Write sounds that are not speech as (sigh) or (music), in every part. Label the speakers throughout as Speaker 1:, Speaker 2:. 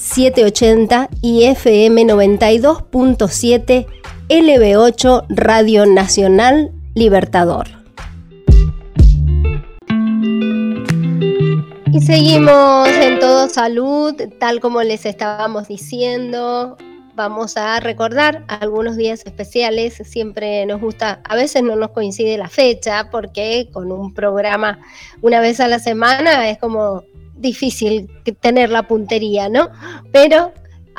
Speaker 1: 780 y FM 92.7 LB8 Radio Nacional Libertador. Y seguimos en todo salud, tal como les estábamos diciendo. Vamos a recordar algunos días especiales. Siempre nos gusta, a veces no nos coincide la fecha, porque con un programa una vez a la semana es como difícil tener la puntería, ¿no? Pero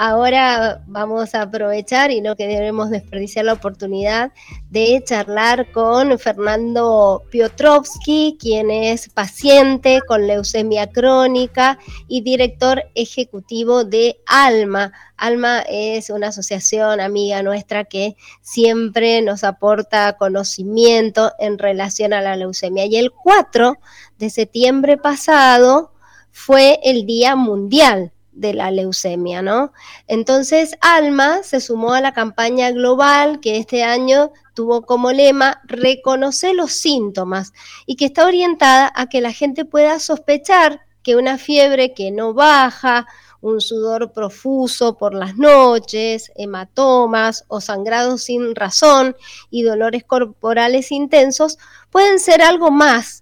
Speaker 1: Ahora vamos a aprovechar y no queremos desperdiciar la oportunidad de charlar con Fernando Piotrowski, quien es paciente con leucemia crónica y director ejecutivo de ALMA. ALMA es una asociación amiga nuestra que siempre nos aporta conocimiento en relación a la leucemia. Y el 4 de septiembre pasado fue el Día Mundial de la leucemia, ¿no? Entonces, ALMA se sumó a la campaña global que este año tuvo como lema reconocer los síntomas y que está orientada a que la gente pueda sospechar que una fiebre que no baja, un sudor profuso por las noches, hematomas o sangrados sin razón y dolores corporales intensos pueden ser algo más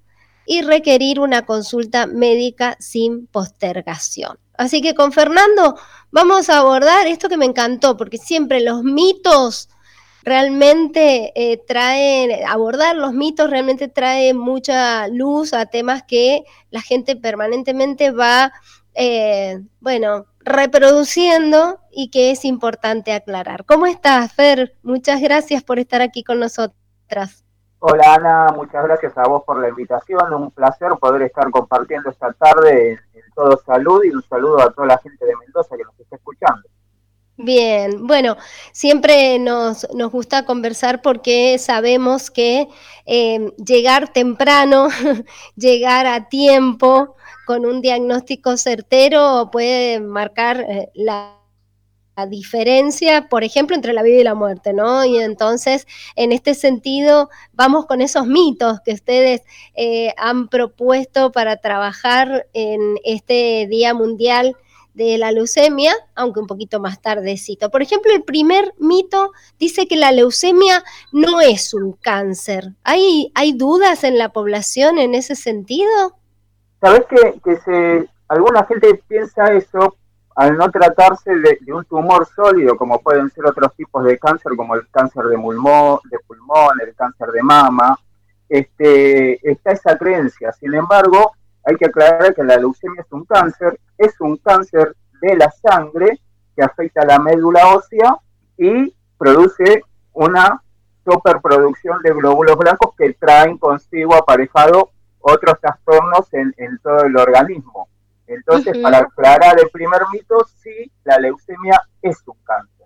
Speaker 1: y requerir una consulta médica sin postergación. Así que con Fernando vamos a abordar esto que me encantó, porque siempre los mitos realmente eh, traen, abordar los mitos realmente trae mucha luz a temas que la gente permanentemente va, eh, bueno, reproduciendo y que es importante aclarar. ¿Cómo estás, Fer? Muchas gracias por estar aquí con nosotras.
Speaker 2: Hola Ana, muchas gracias a vos por la invitación, un placer poder estar compartiendo esta tarde en, Todo Salud y un saludo a toda la gente de Mendoza que nos está escuchando.
Speaker 1: Bien, bueno, siempre nos, nos gusta conversar porque sabemos que eh, llegar temprano, (laughs) llegar a tiempo con un diagnóstico certero puede marcar eh, la diferencia, por ejemplo, entre la vida y la muerte, ¿no? Y entonces, en este sentido, vamos con esos mitos que ustedes eh, han propuesto para trabajar en este Día Mundial de la leucemia, aunque un poquito más tardecito. Por ejemplo, el primer mito dice que la leucemia no es un cáncer. ¿Hay, hay dudas en la población en ese sentido?
Speaker 2: Sabes que, que se, alguna gente piensa eso al no tratarse de, un tumor sólido, como pueden ser otros tipos de cáncer, como el cáncer de pulmón, el cáncer de mama, este, está esa creencia. Sin embargo, hay que aclarar que la leucemia es un cáncer, es un cáncer de la sangre que afecta a la médula ósea y produce una superproducción de glóbulos blancos que traen consigo aparejado otros trastornos en todo el organismo. Entonces, para aclarar el primer mito, sí, la leucemia es un cáncer.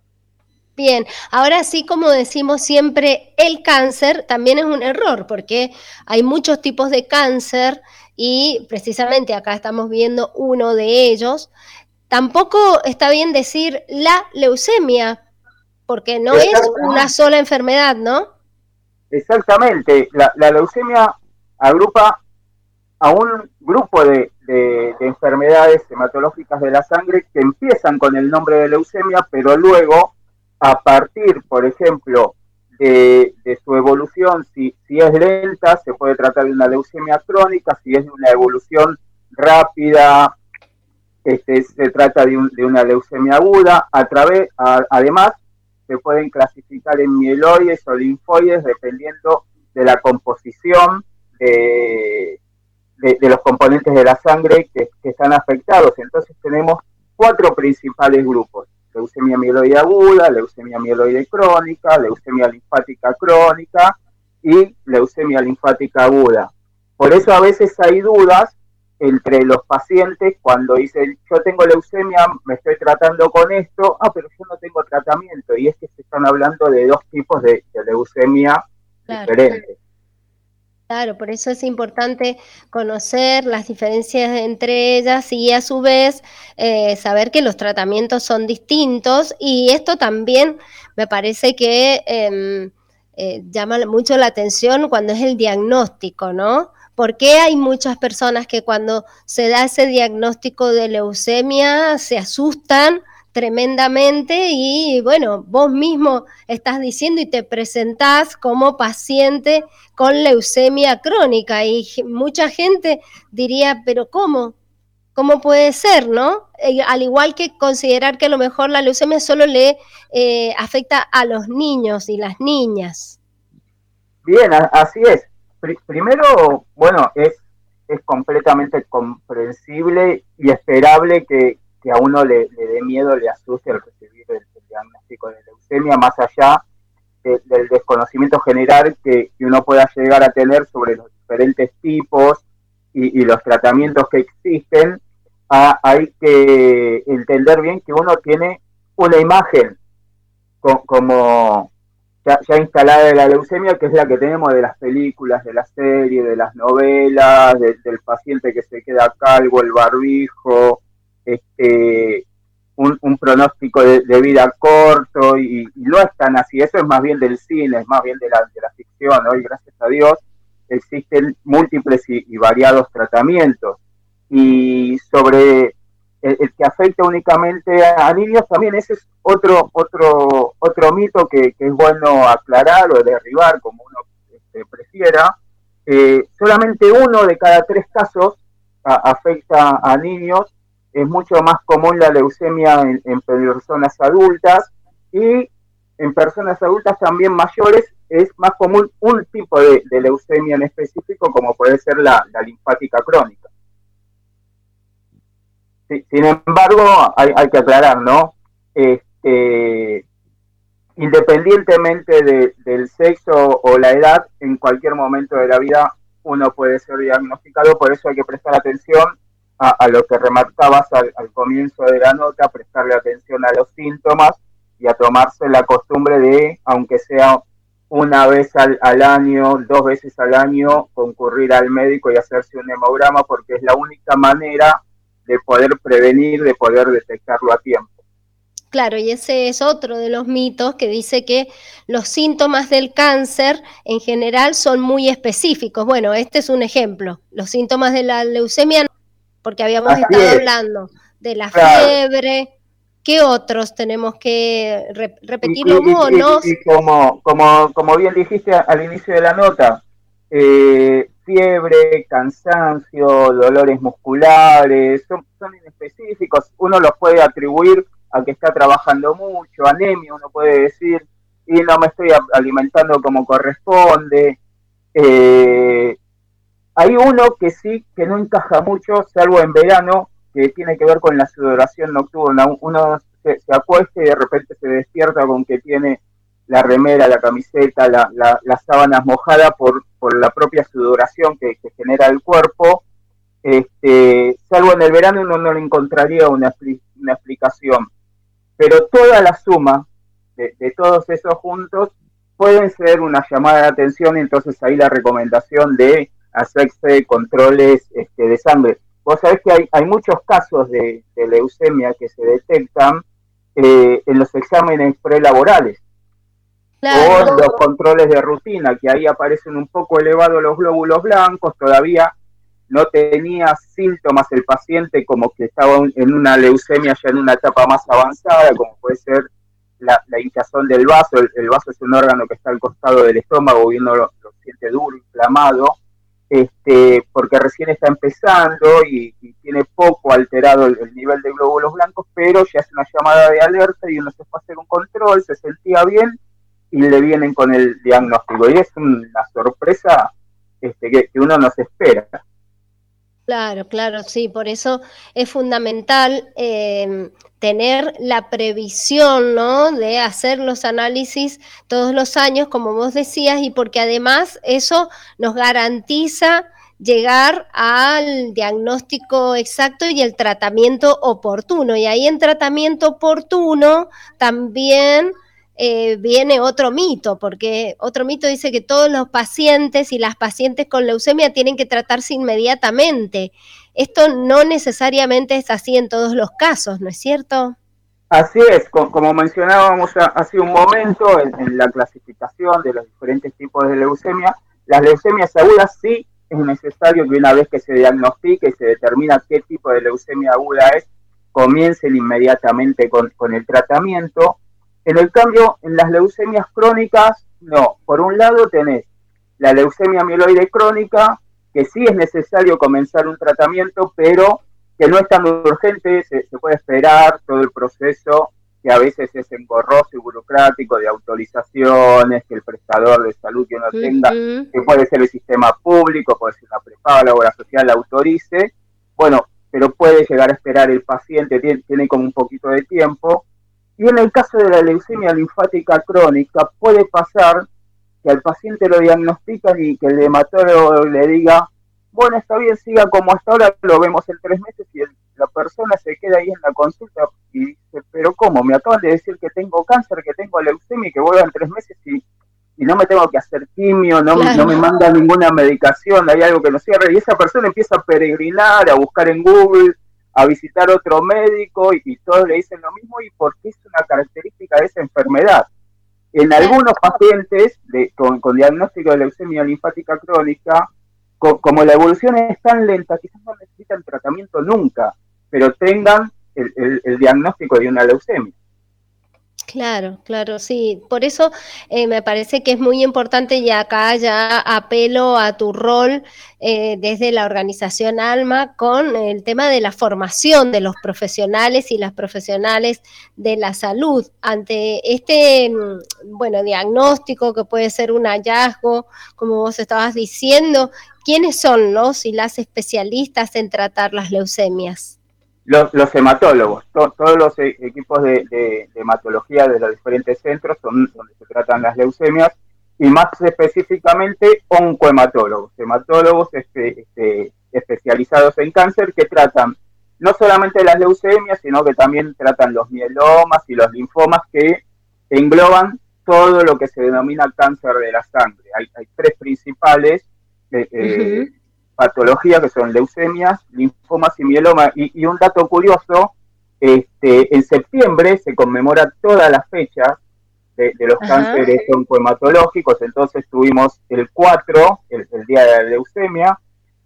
Speaker 1: Bien, ahora sí, como decimos siempre, el cáncer también es un error, porque hay muchos tipos de cáncer y precisamente acá estamos viendo uno de ellos. Tampoco está bien decir la leucemia, porque no es una sola enfermedad, ¿no?
Speaker 2: Exactamente, la, la leucemia agrupa a un grupo de, enfermedades hematológicas de la sangre que empiezan con el nombre de leucemia, pero luego, a partir, por ejemplo, de, su evolución, si, si, es lenta, se puede tratar de una leucemia crónica, si es de una evolución rápida, este, se trata de, una leucemia aguda. A través, además, se pueden clasificar en mieloides o linfoides dependiendo de la composición de, de, los componentes de la sangre que, están afectados. Entonces tenemos cuatro principales grupos. Leucemia mieloide aguda, leucemia mieloide crónica, leucemia linfática crónica y leucemia linfática aguda. Por eso a veces hay dudas entre los pacientes cuando dicen yo tengo leucemia, me estoy tratando con esto, ah, pero yo no tengo tratamiento. Y es que se están hablando de dos tipos de, leucemia diferentes.
Speaker 1: Claro, por eso es importante conocer las diferencias entre ellas y a su vez eh, saber que los tratamientos son distintos y esto también me parece que em, eh, llama mucho la atención cuando es el diagnóstico, ¿no? Porque hay muchas personas que cuando se da ese diagnóstico de leucemia se asustan tremendamente y bueno, vos mismo estás diciendo y te presentás como paciente con leucemia crónica y mucha gente diría, pero ¿cómo? ¿Cómo puede ser, no? Eh, al igual que considerar que a lo mejor la leucemia solo le eh, afecta a los niños y las niñas.
Speaker 2: Bien, así es primero, bueno, es, es completamente comprensible y esperable que, a uno le, dé miedo, le asuste el recibir el, diagnóstico de leucemia, más allá del desconocimiento general que, uno pueda llegar a tener sobre los diferentes tipos y, los tratamientos que existen, hay que entender bien que uno tiene una imagen como, ya, instalada de la leucemia, que es la que tenemos de las películas, de las series, de las novelas, del paciente que se queda calvo, el barbijo, este, un, pronóstico de, vida corto, y, no es tan así, eso es más bien del cine, es más bien de la, de la ficción, hoy gracias a Dios existen múltiples y variados tratamientos. Y sobre el, que afecta únicamente a, niños, también ese es otro, otro, otro mito que, es bueno aclarar o derribar, como uno este, prefiera. Eh, solamente uno de cada tres casos afecta a niños, es mucho más común la leucemia en, personas adultas y en personas adultas también mayores es más común un tipo de, leucemia en específico como puede ser la linfática crónica sin embargo, hay, que aclarar, ¿no? Este, independientemente del sexo o la edad, en cualquier momento de la vida uno puede ser diagnosticado, por eso hay que prestar atención a, lo que remarcabas al, comienzo de la nota, prestarle atención a los síntomas y a tomarse la costumbre de, aunque sea una vez al, al, año, dos veces al año, concurrir al médico y hacerse un hemograma, porque es la única manera de poder prevenir, de poder detectarlo a tiempo.
Speaker 1: Claro, y ese es otro de los mitos que dice que los síntomas del cáncer en general son muy específicos. Bueno, este es un ejemplo. Los síntomas de la leucemia, porque habíamos estado hablando de la fiebre. ¿Qué otros tenemos que repetirlo
Speaker 2: y, y, como, como, como bien dijiste al inicio de la nota, eh, fiebre, cansancio, dolores musculares, son, son inespecíficos, uno los puede atribuir a que está trabajando mucho, anemia, uno puede decir, y no me estoy alimentando como corresponde. Eh, hay uno que sí, que no encaja mucho, salvo en verano, que tiene que ver con la sudoración nocturna. Uno se, se acuesta y de repente se despierta con que tiene la remera, la camiseta, la, las sábanas mojadas por, la propia sudoración que, genera el cuerpo. Este, salvo en el verano uno no le encontraría una, una explicación. Pero toda la suma de, todos esos juntos pueden ser una llamada de atención, entonces ahí la recomendación de hacerse controles este, de sangre. Vos sabés que hay, hay muchos casos de, leucemia que se detectan eh, en los exámenes prelaborales o los controles de rutina, que ahí aparecen un poco elevados los glóbulos blancos, todavía no tenía síntomas el paciente como que estaba en una leucemia ya en una etapa más avanzada, como puede ser la, hinchazón del vaso. El, vaso es un órgano que está al costado del estómago y uno lo, siente duro, inflamado, este, porque recién está empezando y, tiene poco alterado el, el, nivel de glóbulos blancos, pero ya es una llamada de alerta y uno se fue a hacer un control, se sentía bien y le vienen con el diagnóstico. Y es una sorpresa este, que, uno no se espera.
Speaker 1: Claro, claro, sí, por eso es fundamental eh, tener la previsión, ¿no? De hacer los análisis todos los años, como vos decías, y porque además eso nos garantiza llegar al diagnóstico exacto y el tratamiento oportuno. Y ahí en tratamiento oportuno también eh, viene otro mito, porque otro mito dice que todos los pacientes y las pacientes con leucemia tienen que tratarse inmediatamente. Esto no necesariamente es así en todos los casos, ¿no es cierto?
Speaker 2: Así es, como mencionábamos hace un momento en, la clasificación de los diferentes tipos de leucemia, las leucemias agudas sí es necesario que una vez que se diagnostique y se determina qué tipo de leucemia aguda es, comiencen inmediatamente con, con el tratamiento en el cambio, en las leucemias crónicas, no. Por un lado tenés la leucemia mieloide crónica, que sí es necesario comenzar un tratamiento, pero que no es tan urgente, se, puede esperar todo el proceso que a veces es engorroso y burocrático de autorizaciones, que el prestador de salud que uno tenga, que puede ser el sistema público, puede ser una prepaga, la obra social, la autorice, bueno, pero puede llegar a esperar el paciente, tiene, tiene como un poquito de tiempo, y en el caso de la leucemia linfática crónica puede pasar que al paciente lo diagnostican y que el hematólogo le diga, bueno, está bien, siga como hasta ahora, lo vemos en tres meses y la persona se queda ahí en la consulta y dice, pero ¿cómo? Me acaban de decir que tengo cáncer, que tengo leucemia y que vuelvo en tres meses y, no me tengo que hacer quimio, no, no me manda ninguna medicación, hay algo que no cierre. Y esa persona empieza a peregrinar, a buscar en Google, a visitar otro médico y, todos le dicen lo mismo y porque es una característica de esa enfermedad. En algunos pacientes con, diagnóstico de leucemia linfática crónica, como la evolución es tan lenta, quizás no necesitan tratamiento nunca, pero tengan el diagnóstico de una leucemia.
Speaker 1: Claro, claro, sí. Por eso eh, me parece que es muy importante y acá ya apelo a tu rol eh, desde la organización ALMA con el tema de la formación de los profesionales y las profesionales de la salud ante este, mm, bueno, diagnóstico que puede ser un hallazgo, como vos estabas diciendo. ¿Quiénes son los y las especialistas en tratar las leucemias?
Speaker 2: Los, hematólogos, todos los e, equipos de, hematología de los diferentes centros son donde se tratan las leucemias y más específicamente oncohematólogos, hematólogos este, este, especializados en cáncer que tratan no solamente las leucemias, sino que también tratan los mielomas y los linfomas que engloban todo lo que se denomina cáncer de la sangre. Hay, tres principales. Eh, eh patologías que son leucemias, linfomas y mieloma. Y, un dato curioso, este, en septiembre se conmemora todas las fechas de, los cánceres oncohematológicos, entonces tuvimos el 4, el, Día de la Leucemia,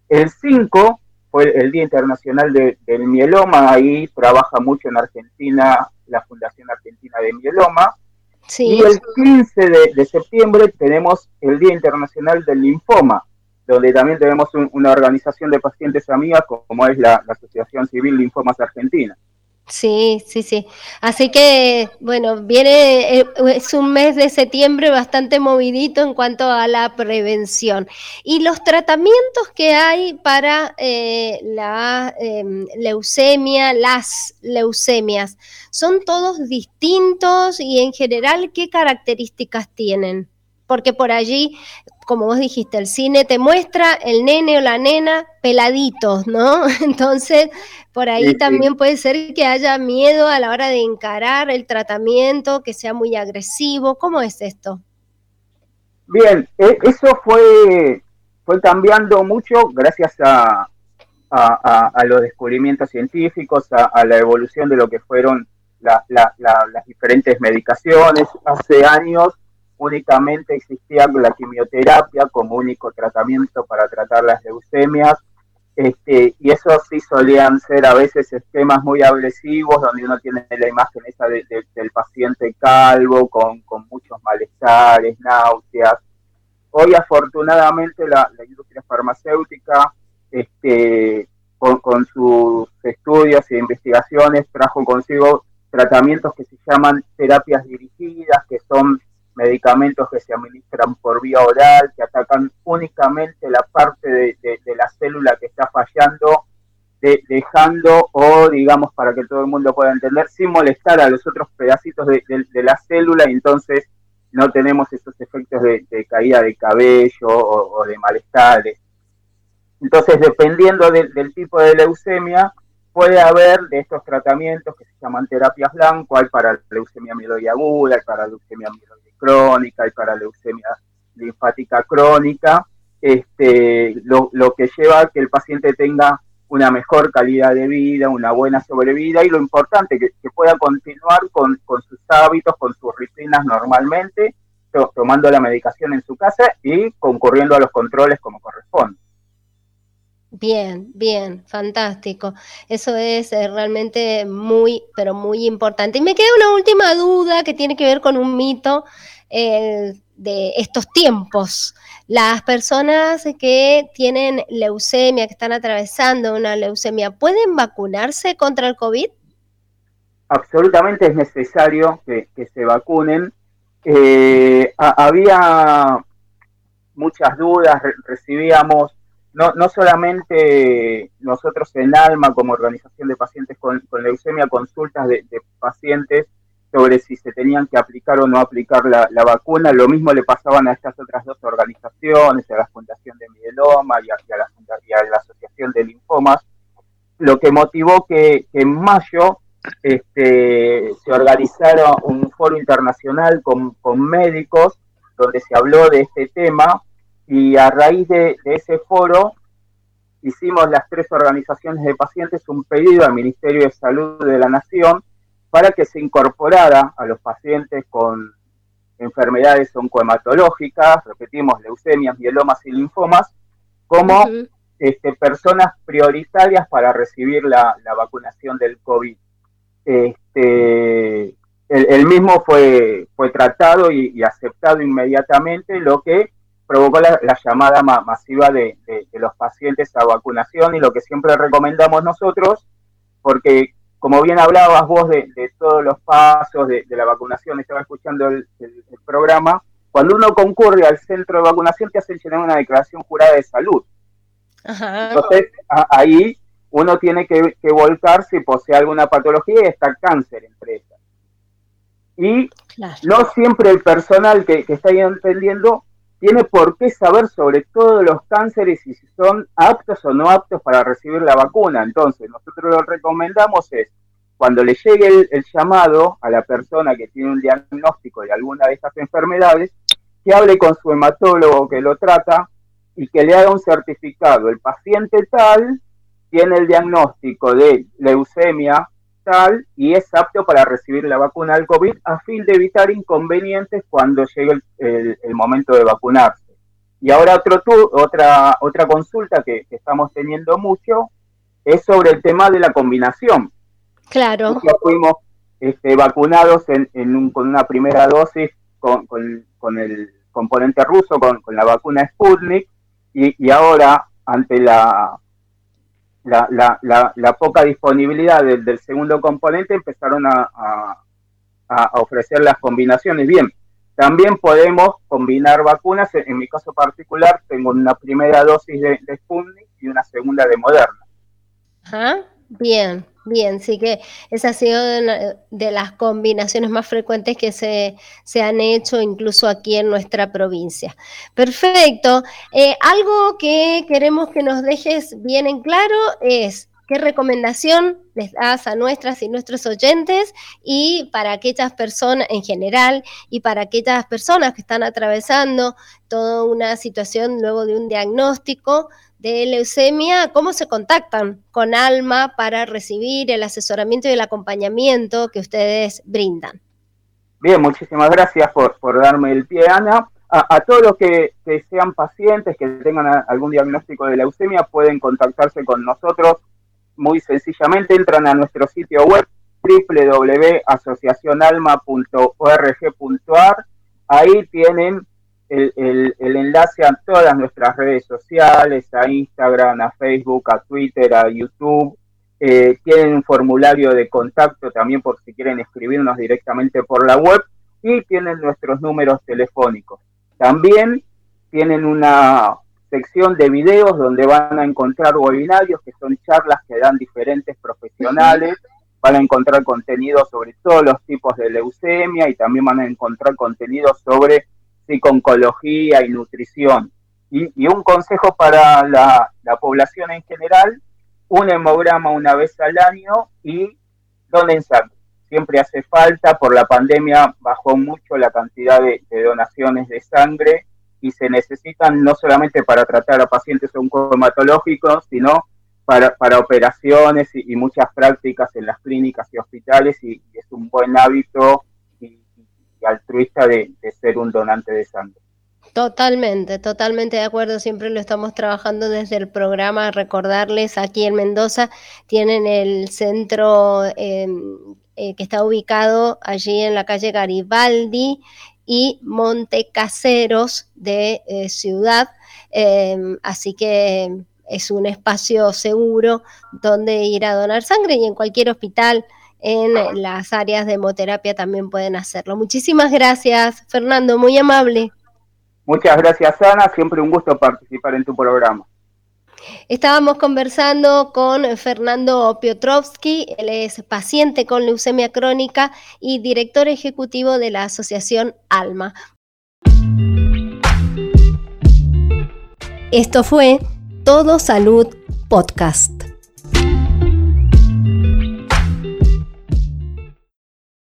Speaker 2: el 5 fue el, Día Internacional del Mieloma, ahí trabaja mucho en Argentina la Fundación Argentina de Mieloma, y el 15 de, de septiembre tenemos el Día Internacional del Linfoma, donde también tenemos una organización de pacientes amigas como es la, Asociación Civil Linfomas Argentina.
Speaker 1: Sí, sí, sí. Así que, bueno, viene, eh, es un mes de septiembre bastante movidito en cuanto a la prevención. Y los tratamientos que hay para eh, la em, leucemia, las leucemias, ¿son todos distintos y en general qué características tienen? Porque por allí como vos dijiste, el cine te muestra el nene o la nena peladitos, ¿no? (laughs) Entonces, por ahí también puede ser que haya miedo a la hora de encarar el tratamiento, que sea muy agresivo. ¿Cómo es esto?
Speaker 2: Bien, e, eso fue, fue cambiando mucho gracias a, los descubrimientos científicos, a, la evolución de lo que fueron las diferentes medicaciones. Hace años únicamente existía la quimioterapia como único tratamiento para tratar las leucemias, este, y eso sí solían ser a veces esquemas muy agresivos, donde uno tiene la imagen esa del paciente calvo, con, muchos malestares, náuseas. Hoy afortunadamente la, industria farmacéutica, este, con, con sus estudios e investigaciones, trajo consigo tratamientos que se llaman terapias dirigidas, que son medicamentos que se administran por vía oral, que atacan únicamente la parte de, la célula que está fallando, dejando, o digamos para que todo el mundo pueda entender, sin molestar a los otros pedacitos de, la célula, y entonces no tenemos esos efectos de, caída de cabello o, de malestares. Entonces, dependiendo del tipo de leucemia, puede haber de estos tratamientos que se llaman terapias blanco, hay para leucemia mieloide aguda, hay para leucemia mieloide crónica, hay para leucemia linfática crónica, este, lo, que lleva a que el paciente tenga una mejor calidad de vida, una buena sobrevida y lo importante, que, que pueda continuar con, sus hábitos, con sus rutinas normalmente, tomando la medicación en su casa y concurriendo a los controles como corresponde.
Speaker 1: Bien, bien, fantástico. Eso es eh, realmente muy, pero muy importante. Y me queda una última duda que tiene que ver con un mito eh, de estos tiempos. Las personas que tienen leucemia, que están atravesando una leucemia, ¿pueden vacunarse contra el COVID?
Speaker 2: Absolutamente es necesario que, se vacunen. Eh, había muchas dudas, recibíamos no, no solamente nosotros en ALMA como organización de pacientes con, leucemia, consultas de, pacientes sobre si se tenían que aplicar o no aplicar la, vacuna, lo mismo le pasaban a estas otras dos organizaciones, a la Fundación de Mieloma y a, la, Asociación de Linfomas, lo que motivó que, en mayo este, se organizara un foro internacional con, con médicos donde se habló de este tema y a raíz de, ese foro hicimos las tres organizaciones de pacientes un pedido al Ministerio de Salud de la Nación para que se incorporara a los pacientes con enfermedades oncohematológicas, repetimos, leucemias, mielomas y linfomas, como este, personas prioritarias para recibir la, vacunación del COVID. Este, el, mismo fue, fue tratado y, y aceptado inmediatamente, lo que provocó la, llamada masiva de, los pacientes a vacunación y lo que siempre recomendamos nosotros, porque como bien hablabas vos de, todos los pasos de, la vacunación, estaba escuchando el, programa, cuando uno concurre al centro de vacunación te hacen llenar una declaración jurada de salud. Entonces ahí uno tiene que, volcar si posee alguna patología y está cáncer entre ellas. Y no siempre el personal que, que está ahí entendiendo tiene por qué saber sobre todos los cánceres y si son aptos o no aptos para recibir la vacuna. Entonces, nosotros lo recomendamos es, cuando le llegue el, llamado a la persona que tiene un diagnóstico de alguna de estas enfermedades, que hable con su hematólogo que lo trata y que le haga un certificado. El paciente tal tiene el diagnóstico de leucemia y es apto para recibir la vacuna del COVID a fin de evitar inconvenientes cuando llegue el, momento de vacunarse. Y ahora otro otra, otra consulta que, estamos teniendo mucho es sobre el tema de la combinación.
Speaker 1: Claro.
Speaker 2: fuimos este, vacunados en, con una primera dosis con, con, el componente ruso, con, la vacuna Sputnik, y ahora ante la la, la, la, poca disponibilidad del, segundo componente empezaron a, ofrecer las combinaciones. Bien, también podemos combinar vacunas. En, mi caso particular, tengo una primera dosis de, de y una segunda de Moderna.
Speaker 1: Bien. Bien, sí que esa ha sido de, las combinaciones más frecuentes que se, han hecho incluso aquí en nuestra provincia. Perfecto. Eh, algo que queremos que nos dejes bien en claro es qué recomendación les das a nuestras y nuestros oyentes y para aquellas personas en general y para aquellas personas que están atravesando toda una situación luego de un diagnóstico de leucemia, ¿cómo se contactan con Alma para recibir el asesoramiento y el acompañamiento que ustedes brindan?
Speaker 2: Bien, muchísimas gracias por, darme el pie, Ana. A, todos los que, sean pacientes, que tengan algún diagnóstico de leucemia, pueden contactarse con nosotros muy sencillamente. Entran a nuestro sitio web www.asociacionalma.org.ar. Ahí tienen el, enlace a todas nuestras redes sociales, a Instagram, a Facebook, a Twitter, a YouTube. Eh, tienen un formulario de contacto también por si quieren escribirnos directamente por la web y tienen nuestros números telefónicos. También tienen una sección de videos donde van a encontrar webinarios que son charlas que dan diferentes profesionales, van a encontrar contenido sobre todos los tipos de leucemia y también van a encontrar contenido sobre oncología y nutrición. Y, un consejo para la, población en general, un hemograma una vez al año y donen sangre. Siempre hace falta, por la pandemia bajó mucho la cantidad de, donaciones de sangre y se necesitan no solamente para tratar a pacientes oncomatológicos, sino para, para operaciones y, muchas prácticas en las clínicas y hospitales y, es un buen hábito y, altruista de ser un donante de sangre.
Speaker 1: Totalmente, totalmente de acuerdo. Siempre lo estamos trabajando desde el programa. Recordarles, aquí en Mendoza tienen el centro em, eh, que está ubicado allí en la calle Garibaldi y Montecaseros de eh, Ciudad. Em, así que es un espacio seguro donde ir a donar sangre y en cualquier hospital en las áreas de hemoterapia también pueden hacerlo. Muchísimas gracias, Fernando, muy amable.
Speaker 2: Muchas gracias, Ana. Siempre un gusto participar en tu programa.
Speaker 1: Estábamos conversando con Fernando Piotrowski, él es paciente con leucemia crónica y director ejecutivo de la asociación ALMA. Esto fue Todo Salud Podcast.